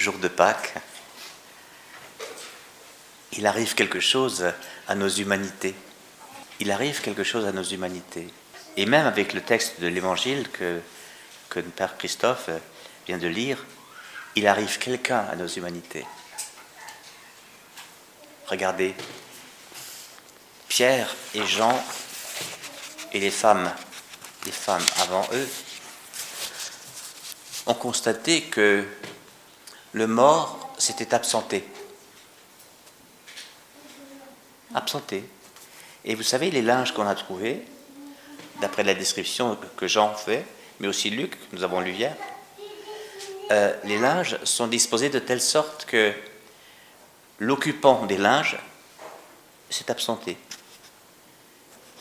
jour de Pâques, il arrive quelque chose à nos humanités. Il arrive quelque chose à nos humanités. Et même avec le texte de l'Évangile que, que Père Christophe vient de lire, il arrive quelqu'un à nos humanités. Regardez, Pierre et Jean et les femmes, les femmes avant eux, ont constaté que le mort s'était absenté. Absenté. Et vous savez, les linges qu'on a trouvés, d'après la description que Jean fait, mais aussi Luc, nous avons lu hier, euh, les linges sont disposés de telle sorte que l'occupant des linges s'est absenté.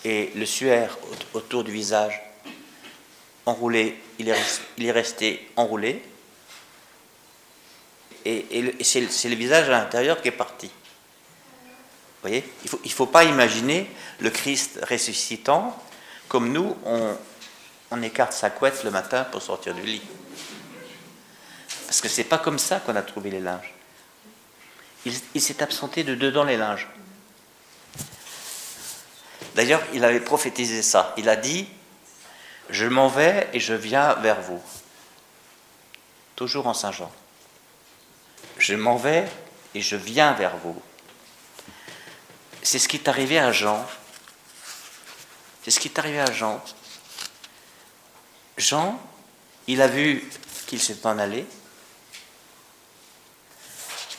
Et le suaire autour du visage enroulé, il est, resté enroulé. Et, c'est le visage à l'intérieur qui est parti. Vous voyez? Il ne faut, il faut pas imaginer le Christ ressuscitant comme nous, on, on écarte sa couette le matin pour sortir du lit. Parce que c'est pas comme ça qu'on a trouvé les linges. Il, s'est absenté de dedans les linges. D'ailleurs, il avait prophétisé ça. Il a dit Je m'en vais et je viens vers vous. Toujours en Saint-Jean. Je m'en vais et je viens vers vous. C'est ce qui est arrivé à Jean. C'est ce qui est arrivé à Jean. Jean, il a vu qu'il s'est en allé,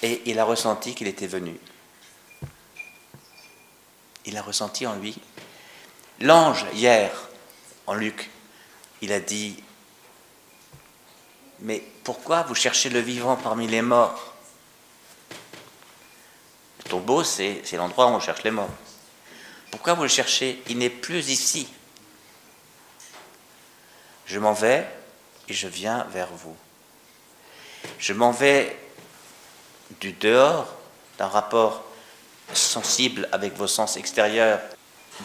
et il a ressenti qu'il était venu. Il a ressenti en lui. L'ange, hier, en Luc, il a dit, mais pourquoi vous cherchez le vivant parmi les morts? Le tombeau, c'est l'endroit où on cherche les morts. Pourquoi vous le cherchez? Il n'est plus ici. Je m'en vais et je viens vers vous. Je m'en vais du dehors, d'un rapport sensible avec vos sens extérieurs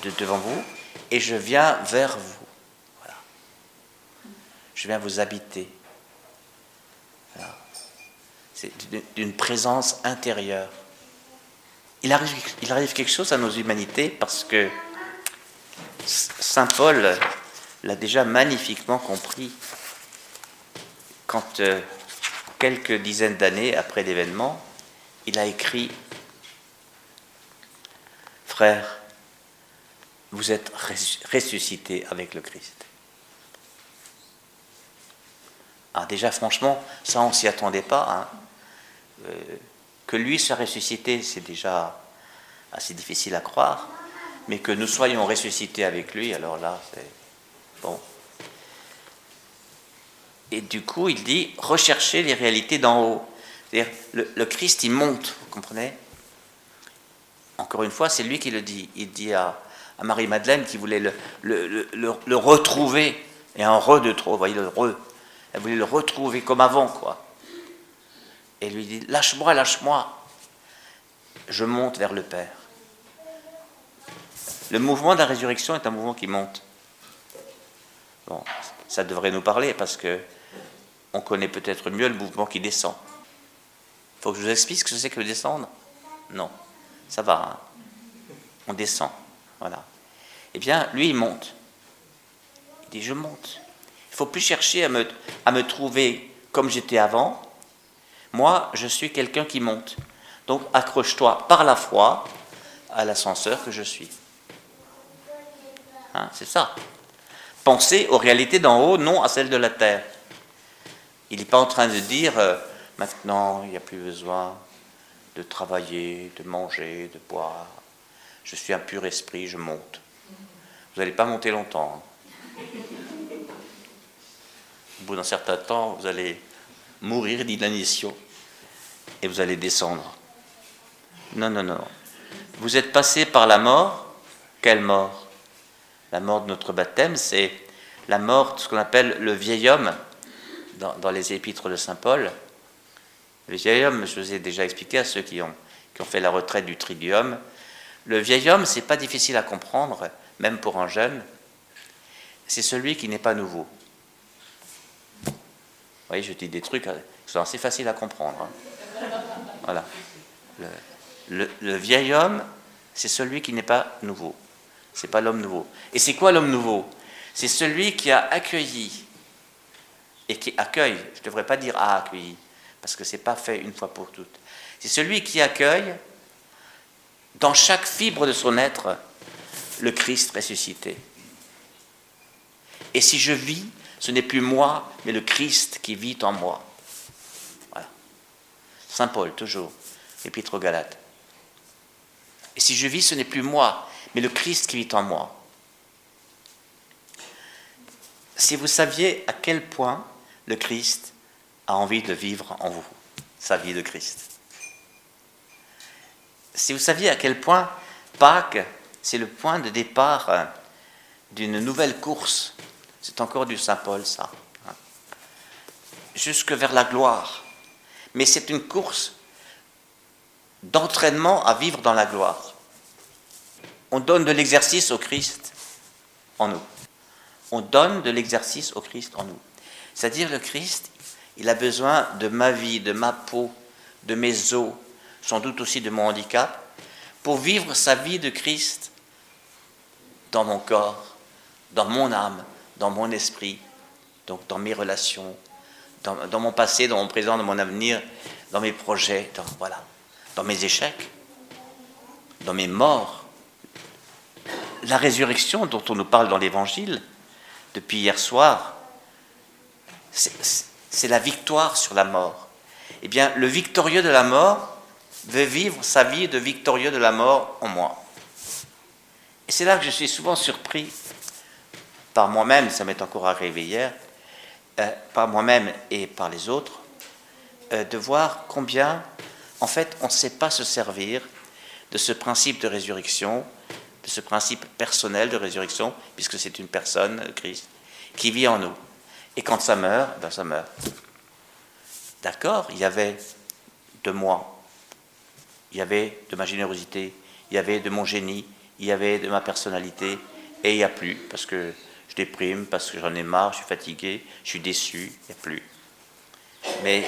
de devant vous, et je viens vers vous. Voilà. Je viens vous habiter. C'est d'une présence intérieure. Il arrive, quelque chose à nos humanités parce que Saint Paul l'a déjà magnifiquement compris quand euh, quelques dizaines d'années après l'événement, il a écrit Frère, vous êtes ressuscité avec le Christ. Alors déjà, franchement, ça, on s'y attendait pas. Hein. Euh, que lui soit ressuscité, c'est déjà assez difficile à croire. Mais que nous soyons ressuscités avec lui, alors là, c'est bon. Et du coup, il dit recherchez les réalités d'en haut. C'est-à-dire, le, Christ, il monte, vous comprenez? Encore une fois, c'est lui qui le dit. Il dit à, Marie-Madeleine qui voulait le, le, retrouver, et un re de trop, vous voyez, le re. Elle voulait le retrouver comme avant, quoi. Et lui dit lâche-moi, lâche-moi. Je monte vers le Père. Le mouvement de la résurrection est un mouvement qui monte. Bon, ça devrait nous parler parce que on connaît peut-être mieux le mouvement qui descend. Faut que je vous explique ce que c'est que descendre? Non, ça va. Hein. on descend. Voilà. Eh bien, lui, il monte. Il dit, je monte. Il ne faut plus chercher à me, à me trouver comme j'étais avant. Moi, je suis quelqu'un qui monte. Donc, accroche-toi par la foi à l'ascenseur que je suis. Hein, c'est ça. Pensez aux réalités d'en haut, non à celles de la terre. Il n'est pas en train de dire euh, maintenant il n'y a plus besoin de travailler, de manger, de boire. Je suis un pur esprit, je monte. Vous n'allez pas monter longtemps. Hein. Au bout d'un certain temps, vous allez mourir d'inanition et vous allez descendre. Non, non, non. Vous êtes passé par la mort. Quelle mort? La mort de notre baptême, c'est la mort de ce qu'on appelle le vieil homme dans, les épîtres de Saint Paul. Le vieil homme, je vous ai déjà expliqué à ceux qui ont, qui ont fait la retraite du tridium, le vieil homme, c'est pas difficile à comprendre, même pour un jeune, c'est celui qui n'est pas nouveau. Vous voyez, je dis des trucs qui sont assez faciles à comprendre. hein. Voilà. Le vieil homme, c'est celui qui n'est pas nouveau. C'est pas l'homme nouveau. Et c'est quoi l'homme nouveau? C'est celui qui a accueilli et qui accueille. Je ne devrais pas dire a accueilli, parce que c'est pas fait une fois pour toutes. C'est celui qui accueille dans chaque fibre de son être le Christ ressuscité. Et si je vis, ce n'est plus moi, mais le Christ qui vit en moi. Saint Paul, toujours, Épître aux Galates. Et si je vis, ce n'est plus moi, mais le Christ qui vit en moi. Si vous saviez à quel point le Christ a envie de vivre en vous, sa vie de Christ. Si vous saviez à quel point Pâques, c'est le point de départ euh, d'une nouvelle course, c'est encore du Saint Paul ça, hein, jusque vers la gloire. Mais c'est une course d'entraînement à vivre dans la gloire. On donne de l'exercice au Christ en nous. On donne de l'exercice au Christ en nous. C'est-à-dire le Christ, il a besoin de ma vie, de ma peau, de mes os, sans doute aussi de mon handicap, pour vivre sa vie de Christ dans mon corps, dans mon âme, dans mon esprit, donc dans mes relations, dans, mon passé, dans mon présent, dans mon avenir, dans mes projets, dans, voilà, dans mes échecs, dans mes morts. La résurrection dont on nous parle dans l'Évangile depuis hier soir, c'est la victoire sur la mort. Eh bien, le victorieux de la mort veut vivre sa vie de victorieux de la mort en moi. Et c'est là que je suis souvent surpris par moi-même, ça m'est encore arrivé hier, euh, par moi-même et par les autres, euh, de voir combien, en fait, on ne sait pas se servir de ce principe de résurrection, de ce principe personnel de résurrection, puisque c'est une personne, Christ, qui vit en nous. Et quand ça meurt, ben ça meurt. D'accord, il y avait de moi, il y avait de ma générosité, il y avait de mon génie, il y avait de ma personnalité, et il n'y a plus, parce que je déprime, parce que j'en ai marre, je suis fatigué, je suis déçu, il n'y a plus. Mais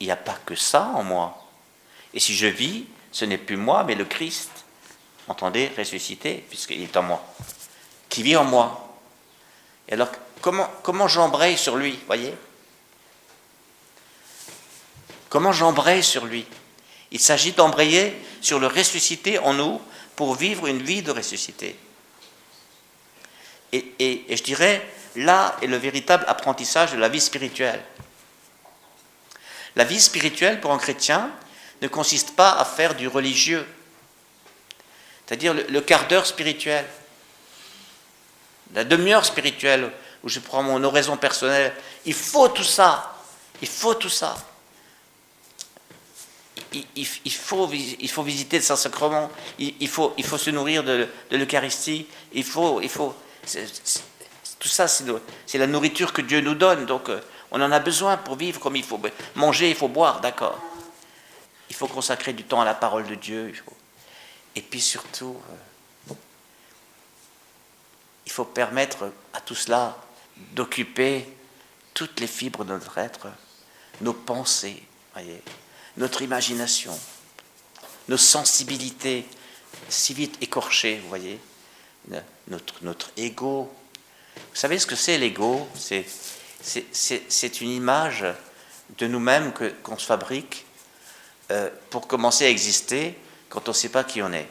il n'y a pas que ça en moi. Et si je vis, ce n'est plus moi, mais le Christ, entendez, ressuscité, puisqu'il est en moi, qui vit en moi. Et alors, comment, comment j'embraye sur lui, voyez? Comment j'embraye sur lui? Il s'agit d'embrayer sur le ressuscité en nous pour vivre une vie de ressuscité. Et, je dirais, là est le véritable apprentissage de la vie spirituelle. La vie spirituelle pour un chrétien ne consiste pas à faire du religieux, c'est-à-dire le, quart d'heure spirituel, la demi-heure spirituelle où je prends mon oraison personnelle. Il faut tout ça, il faut tout ça. Il, faut, visiter le Saint-Sacrement, il, faut, se nourrir de, l'Eucharistie, il faut tout ça, c'est la nourriture que Dieu nous donne, donc euh, on en a besoin pour vivre comme il faut. Manger, il faut boire, d'accord. Il faut consacrer du temps à la parole de Dieu. Et puis surtout, euh, il faut permettre à tout cela d'occuper toutes les fibres de notre être, nos pensées, voyez, notre imagination, nos sensibilités si vite écorchées, vous voyez, notre, notre ego. Vous savez ce que c'est l'ego? C'est une image de nous-mêmes qu'on se fabrique euh, pour commencer à exister quand on ne sait pas qui on est.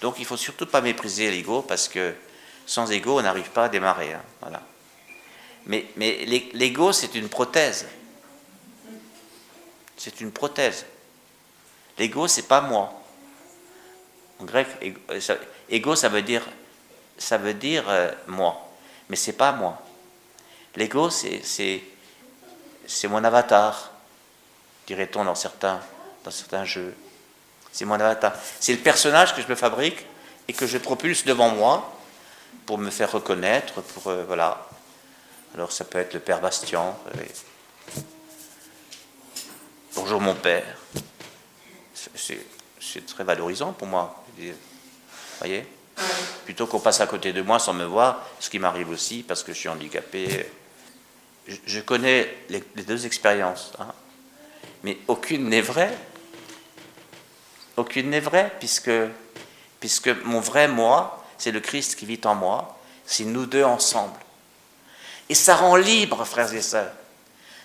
Donc il ne faut surtout pas mépriser l'ego parce que sans ego, on n'arrive pas à démarrer. hein, voilà. Mais, mais l'e- l'ego, c'est une prothèse. C'est une prothèse. L'ego, c'est pas moi. En grec, ego, ça veut dire, ça veut dire euh, moi, mais c'est pas moi. L'ego, c'est, mon avatar, dirait-on dans certains, dans certains jeux. C'est mon avatar. C'est le personnage que je me fabrique et que je propulse devant moi pour me faire reconnaître, pour euh, voilà. Alors ça peut être le père Bastien. savez. Bonjour mon père. C'est très valorisant pour moi. Vous voyez? Plutôt qu'on passe à côté de moi sans me voir, ce qui m'arrive aussi parce que je suis handicapé. je, connais les, deux expériences, hein. mais aucune n'est vraie. Aucune n'est vraie, puisque, puisque mon vrai moi, c'est le Christ qui vit en moi, c'est nous deux ensemble. Et ça rend libre, frères et sœurs.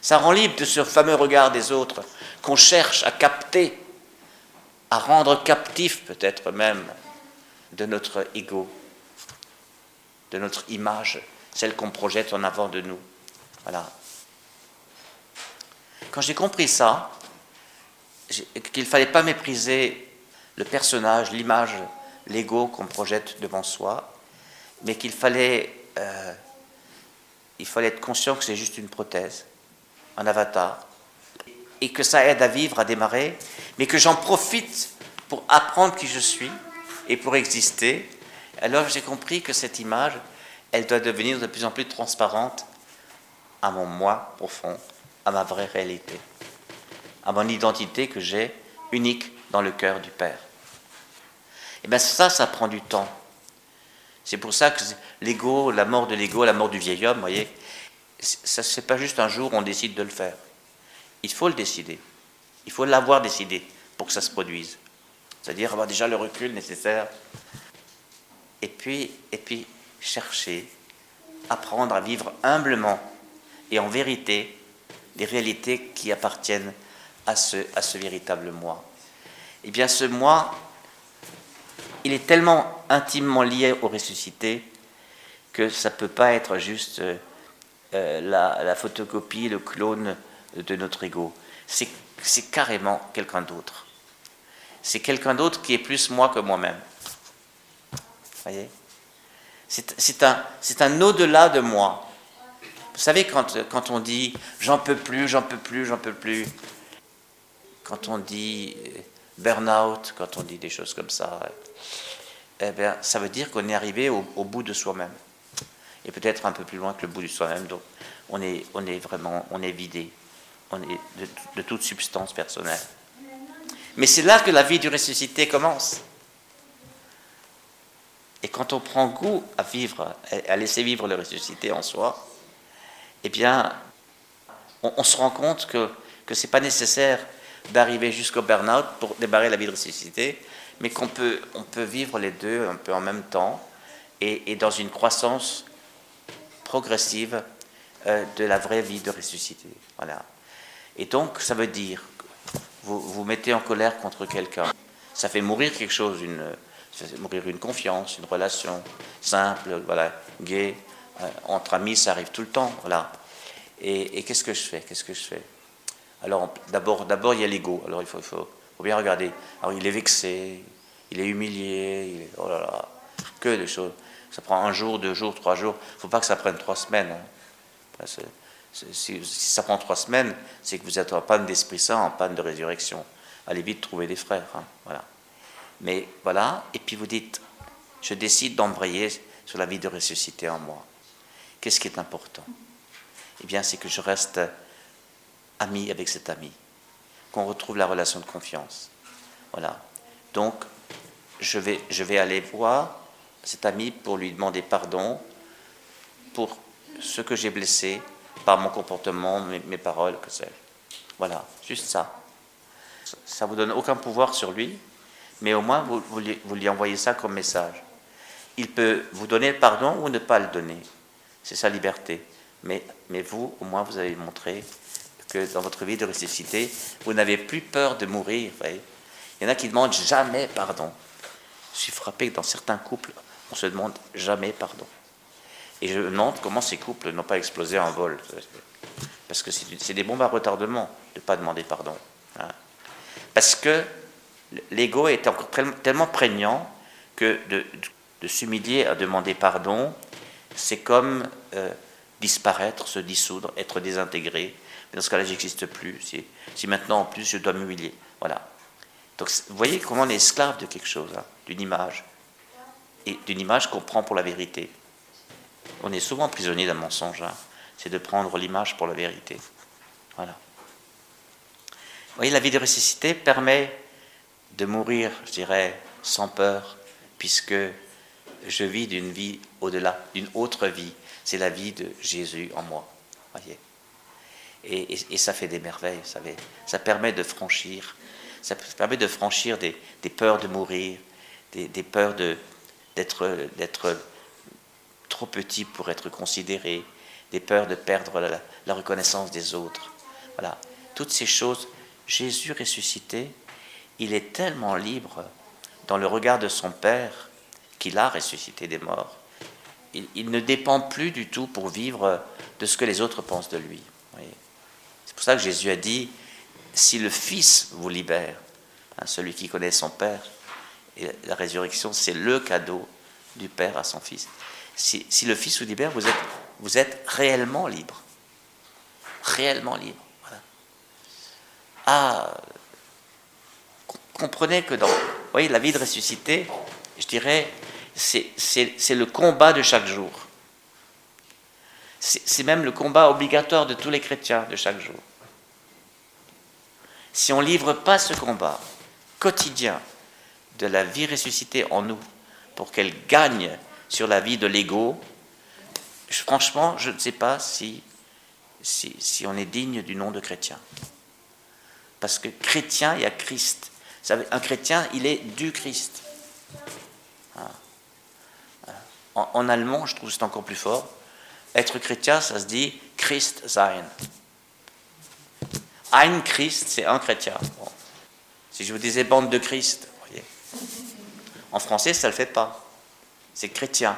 Ça rend libre de ce fameux regard des autres qu'on cherche à capter, à rendre captif peut-être même de notre ego, de notre image, celle qu'on projette en avant de nous. Voilà. Quand j'ai compris ça, qu'il ne fallait pas mépriser le personnage, l'image, l'ego qu'on projette devant soi, mais qu'il fallait, euh, fallait être conscient que c'est juste une prothèse, un avatar, et que ça aide à vivre, à démarrer, mais que j'en profite pour apprendre qui je suis et pour exister. Alors j'ai compris que cette image, elle doit devenir de plus en plus transparente à mon moi profond, à ma vraie réalité, à mon identité que j'ai unique dans le cœur du Père. Et bien ça, ça prend du temps. C'est pour ça que l'ego, la mort de l'ego, la mort du vieil homme, vous voyez, ça fait pas juste un jour on décide de le faire. Il faut le décider. Il faut l'avoir décidé pour que ça se produise. C'est-à-dire avoir déjà le recul nécessaire. Et puis, et puis chercher, apprendre à vivre humblement et en vérité des réalités qui appartiennent à ce, à ce véritable moi. Eh bien, ce moi, il est tellement intimement lié au ressuscité que ça ne peut pas être juste euh, euh, la, photocopie, le clone de notre ego. C'est carrément quelqu'un d'autre. C'est quelqu'un d'autre qui est plus moi que moi-même. voyez? C'est un, un au-delà de moi. Vous savez, quand, quand on dit j'en peux plus, j'en peux plus, j'en peux plus, quand on dit euh, burn-out, quand on dit des choses comme ça, eh ça veut dire qu'on est arrivé au, bout de soi-même. Et peut-être un peu plus loin que le bout de soi-même. Donc, on est, on est vraiment, on est vidé. On est de, toute substance personnelle. Mais c'est là que la vie du ressuscité commence. Et quand on prend goût à vivre, à laisser vivre le ressuscité en soi, eh bien, on, se rend compte que, ce n'est pas nécessaire d'arriver jusqu'au burn-out pour débarrer la vie de ressuscité, mais qu'on peut, on peut vivre les deux un peu en même temps et, dans une croissance progressive euh, de la vraie vie de ressuscité. Voilà. Et donc, ça veut dire, vous vous mettez en colère contre quelqu'un, ça fait mourir quelque chose, une, mourir une confiance, une relation simple, voilà, gay, euh, entre amis, ça arrive tout le temps, voilà. Et, qu'est-ce que je fais? Qu'est-ce que je fais? Alors, d'abord, d'abord, il y a l'ego. Alors, il faut, bien regarder. Alors il est vexé, il est humilié, oh là là, que des choses. Ça prend un jour, deux jours, trois jours. Il ne faut pas que ça prenne trois semaines. Hein. Si, ça prend trois semaines, c'est que vous êtes en panne d'Esprit Saint, en panne de résurrection. Allez vite trouver des frères. Hein. Voilà. Mais voilà, et puis vous dites, je décide d'embrayer sur la vie de ressuscité en moi. Qu'est-ce qui est important? Eh bien, c'est que je reste ami avec cet ami qu'on retrouve la relation de confiance. Voilà. Donc, je vais, je vais aller voir cet ami pour lui demander pardon pour ce que j'ai blessé par mon comportement, mes, paroles, que sais-je. Voilà, juste ça. Ça ne vous donne aucun pouvoir sur lui, mais au moins vous, vous, lui, vous, lui, envoyez ça comme message. Il peut vous donner le pardon ou ne pas le donner. C'est sa liberté. Mais, mais vous, au moins, vous avez montré que dans votre vie de ressuscité, vous n'avez plus peur de mourir. Il y en a qui demandent jamais pardon. Je suis frappé que dans certains couples, on se demande jamais pardon. Et je me demande comment ces couples n'ont pas explosé en vol. Parce que c'est des bombes à retardement de ne pas demander pardon. Hein. Parce que l'ego est encore tellement prégnant que de, s'humilier à demander pardon, c'est comme euh, disparaître, se dissoudre, être désintégré, dans ce cas-là, j'existe plus. Si, maintenant, en plus, je dois m'humilier. Voilà. Donc, vous voyez comment on est esclave de quelque chose, hein, d'une image. Et d'une image qu'on prend pour la vérité. On est souvent prisonnier d'un mensonge. Hein. C'est de prendre l'image pour la vérité. Voilà. Vous voyez, la vie de ressuscité permet de mourir, je dirais, sans peur, puisque je vis d'une vie au-delà, d'une autre vie. C'est la vie de Jésus en moi. Voyez. Et, ça fait des merveilles, vous savez. Ça permet de franchir, ça permet de franchir des, peurs de mourir, des, peurs d'être trop petit pour être considéré, des peurs de perdre la, la reconnaissance des autres. Voilà, toutes ces choses. Jésus ressuscité, il est tellement libre dans le regard de son Père qu'il a ressuscité des morts. Il, ne dépend plus du tout pour vivre de ce que les autres pensent de lui. C'est pour ça que Jésus a dit, si le Fils vous libère, hein, celui qui connaît son Père, et la résurrection, c'est le cadeau du Père à son Fils. Si, le Fils vous libère, vous êtes, vous réellement libre. Réellement libre. Ah, comprenez que dans voyez, la vie de ressuscité, je dirais, c'est le combat de chaque jour. C'est même le combat obligatoire de tous les chrétiens de chaque jour. Si on ne livre pas ce combat quotidien de la vie ressuscitée en nous pour qu'elle gagne sur la vie de l'ego, franchement, je ne sais pas si, si, on est digne du nom de chrétien. Parce que chrétien, il y a Christ. Un chrétien, il est du Christ. En, allemand, je trouve que c'est encore plus fort. Être chrétien, ça se dit Christ sein. Ein Christ, c'est un chrétien. Si je vous disais bande de Christ, voyez. En français, ça ne le fait pas. C'est chrétien.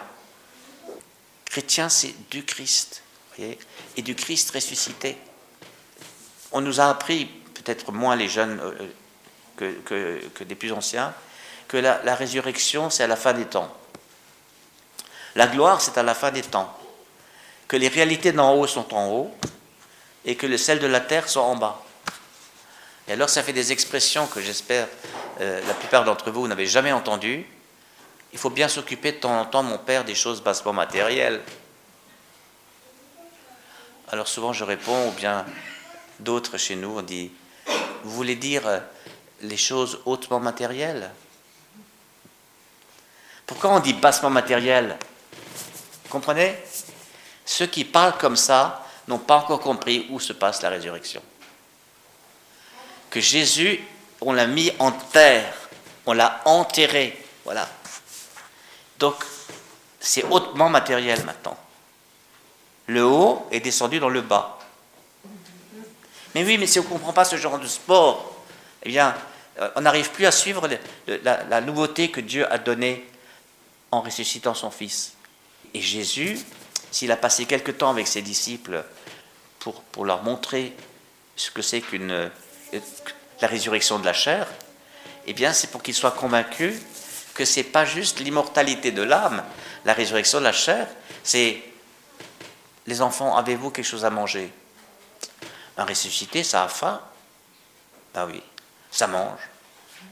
Chrétien, c'est du Christ. Et du Christ ressuscité. On nous a appris, peut-être moins les jeunes euh, que, que, des plus anciens, que la, résurrection, c'est à la fin des temps. La gloire, c'est à la fin des temps. Que les réalités d'en haut sont en haut et que les celles de la terre sont en bas. Et alors, ça fait des expressions que j'espère euh, la plupart d'entre vous n'avez jamais entendues. Il faut bien s'occuper de temps en temps, mon père, des choses bassement matérielles. Alors souvent je réponds, ou bien d'autres chez nous, on dit, vous voulez dire euh, les choses hautement matérielles? Pourquoi on dit bassement matériel? Comprenez? Ceux qui parlent comme ça n'ont pas encore compris où se passe la résurrection. Que Jésus, on l'a mis en terre, on l'a enterré, voilà. Donc, c'est hautement matériel maintenant. Le haut est descendu dans le bas. Mais oui, mais si on ne comprend pas ce genre de sport, eh bien, euh, on n'arrive plus à suivre la, la, nouveauté que Dieu a donnée en ressuscitant son Fils. Et Jésus, s'il a passé quelque temps avec ses disciples pour, pour leur montrer ce que c'est qu'une euh, la résurrection de la chair, eh bien, c'est pour qu'ils soient convaincus que ce n'est pas juste l'immortalité de l'âme, la résurrection de la chair, c'est les enfants, avez-vous quelque chose à manger? Un ressuscité, ça a faim Ben oui, ça mange.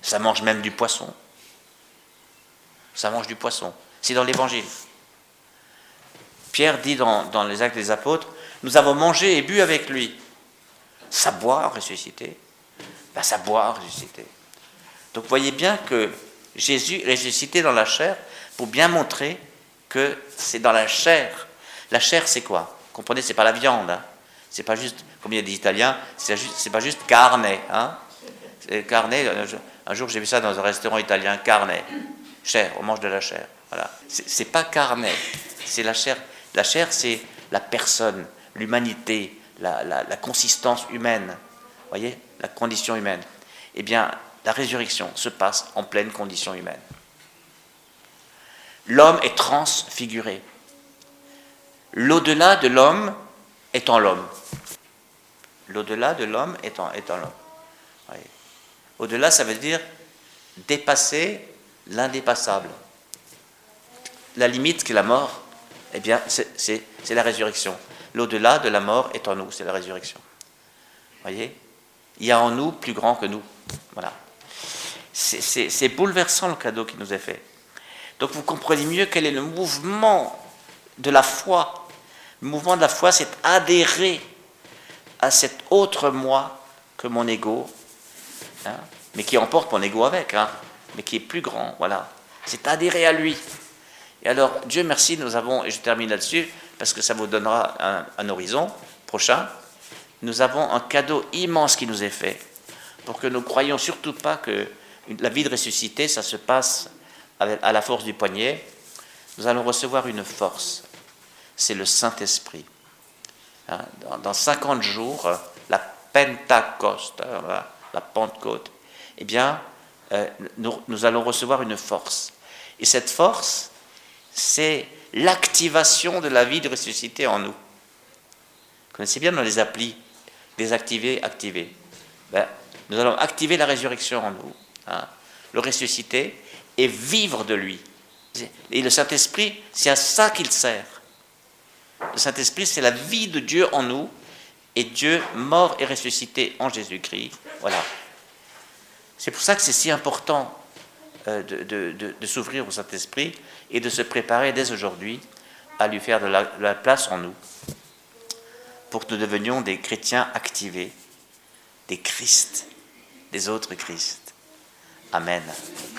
Ça mange même du poisson. Ça mange du poisson. C'est dans l'évangile. Pierre dit dans, les actes des apôtres, nous avons mangé et bu avec lui. Ça boit ressuscité. Ben, ça boit ressuscité. Donc voyez bien que Jésus ressuscité dans la chair pour bien montrer que c'est dans la chair. La chair, c'est quoi? Comprenez, c'est pas la viande. Hein. C'est pas juste, comme il y a des Italiens, c'est pas juste carne. Hein carne, un jour j'ai vu ça dans un restaurant italien, carne, chair, on mange de la chair. Voilà. C'est pas carne, c'est la chair la chair, c'est la personne, l'humanité, la, consistance humaine. Voyez? La condition humaine. Eh bien, la résurrection se passe en pleine condition humaine. L'homme est transfiguré. L'au-delà de l'homme est en l'homme. L'au-delà de l'homme est en, l'homme. Au-delà, ça veut dire dépasser l'indépassable. La limite qui est la mort, eh bien, c'est la résurrection. L'au-delà de la mort est en nous, c'est la résurrection. Voyez? Il y a en nous plus grand que nous. Voilà. C'est bouleversant le cadeau qui nous est fait. Donc vous comprenez mieux quel est le mouvement de la foi. Le mouvement de la foi, c'est adhérer à cet autre moi que mon ego, hein, mais qui emporte mon ego avec, hein, mais qui est plus grand. Voilà. C'est adhérer à lui. Et alors, Dieu merci, nous avons, et je termine là-dessus, parce que ça vous donnera un, horizon prochain, nous avons un cadeau immense qui nous est fait pour que nous ne croyions surtout pas que la vie de ressuscité, ça se passe à la force du poignet. Nous allons recevoir une force. C'est le Saint-Esprit. Hein, dans 50 jours, la Pentecôte, hein, la Pentecôte, eh bien, euh, nous, allons recevoir une force. Et cette force, c'est l'activation de la vie de ressuscité en nous. Vous connaissez bien dans les applis, désactiver, activer. Ben, nous allons activer la résurrection en nous, hein, le ressusciter et vivre de lui. Et le Saint-Esprit, c'est à ça qu'il sert. Le Saint-Esprit, c'est la vie de Dieu en nous, et Dieu mort et ressuscité en Jésus-Christ. Voilà. C'est pour ça que c'est si important euh, de, s'ouvrir au Saint-Esprit et de se préparer dès aujourd'hui à lui faire de la place en nous, pour que nous devenions des chrétiens activés, des Christ, des autres Christ. Amém. Né?